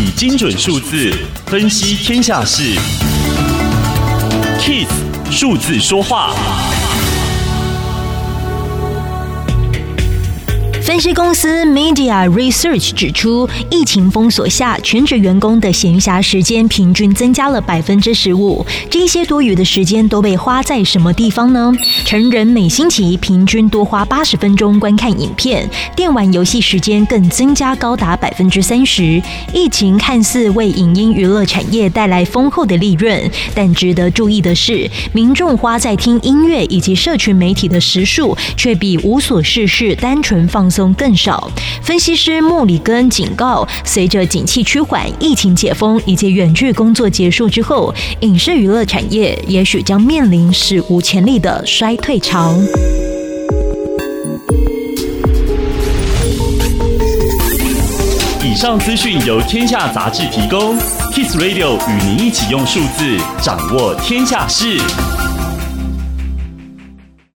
以精准数字分析天下事，KIS 数字说话。分析公司 Media Research 指出，疫情封锁下，全职员工的闲暇时间平均增加了百分之十五。这些多余的时间都被花在什么地方呢？成人每星期平均多花八十分钟观看影片，电玩游戏时间更增加高达百分之三十。疫情看似为影音娱乐产业带来丰厚的利润，但值得注意的是，民众花在听音乐以及社群媒体的时数，却比无所事事、单纯放松。更少。分析师莫里根警告，随着景气趋缓、疫情解封以及远距工作结束之后，影视娱乐产业也许将面临史无前例的衰退潮。以上资讯由天下杂志提供，Kiss Radio 与您一起用数字掌握天下事。